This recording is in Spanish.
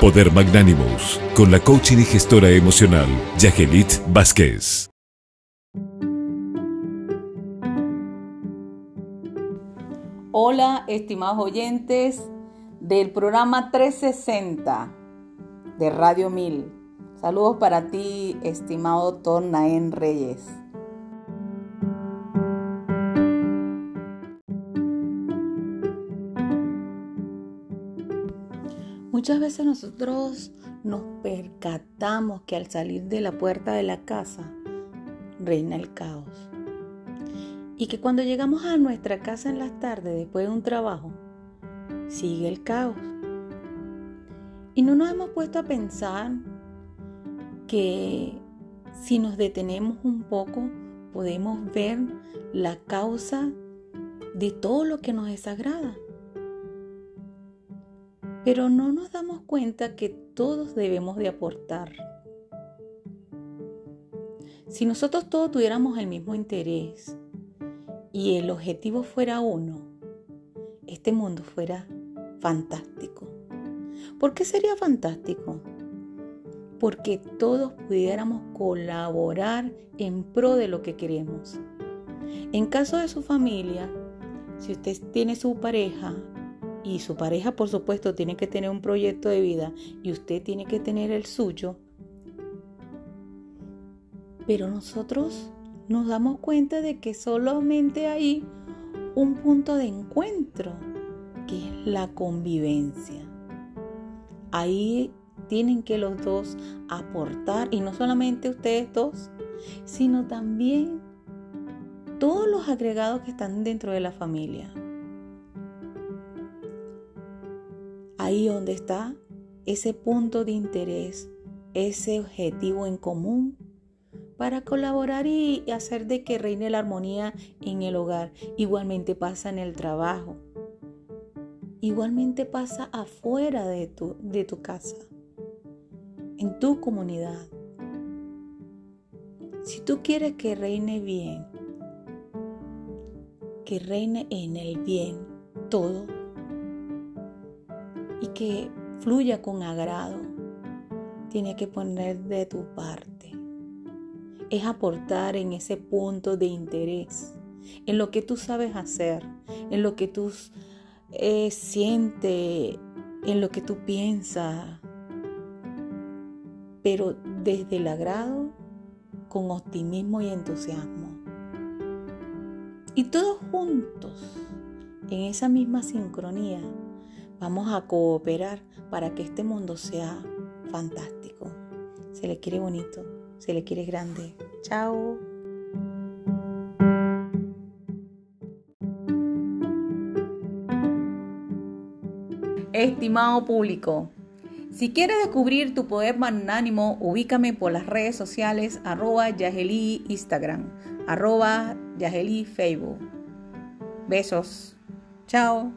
Poder Magnánimos, con la coaching y gestora emocional, Yagelit Vázquez. Hola, estimados oyentes del programa 360 de Radio 1000. Saludos para ti, estimado doctor Naén Reyes. Muchas veces nosotros nos percatamos que al salir de la puerta de la casa reina el caos. Y que cuando llegamos a nuestra casa en las tardes después de un trabajo, sigue el caos. Y no nos hemos puesto a pensar que si nos detenemos un poco podemos ver la causa de todo lo que nos desagrada. Pero no nos damos cuenta que todos debemos de aportar. Si nosotros todos tuviéramos el mismo interés y el objetivo fuera uno, este mundo fuera fantástico. ¿Por qué sería fantástico? Porque todos pudiéramos colaborar en pro de lo que queremos. En caso de su familia, si usted tiene su pareja y su pareja por supuesto tiene que tener un proyecto de vida y usted tiene que tener el suyo, pero nosotros nos damos cuenta de que solamente hay un punto de encuentro, que es la convivencia. Ahí tienen que los dos aportar, y no solamente ustedes dos, sino también todos los agregados que están dentro de la familia. Ahí donde está ese punto de interés, ese objetivo en común para colaborar y hacer de que reine la armonía en el hogar. Igualmente pasa en el trabajo. Igualmente pasa afuera de tu, de tu casa, en tu comunidad. Si tú quieres que reine bien, que reine en el bien todo, que fluya con agrado, tiene que poner de tu parte. Es aportar en ese punto de interés, en lo que tú sabes hacer, en lo que tú eh, sientes, en lo que tú piensas, pero desde el agrado, con optimismo y entusiasmo. Y todos juntos, en esa misma sincronía, Vamos a cooperar para que este mundo sea fantástico. Se le quiere bonito, se le quiere grande. Chao. Estimado público, si quieres descubrir tu poder magnánimo, ubícame por las redes sociales arroba Yaheli Instagram, arroba Facebook. Besos. Chao.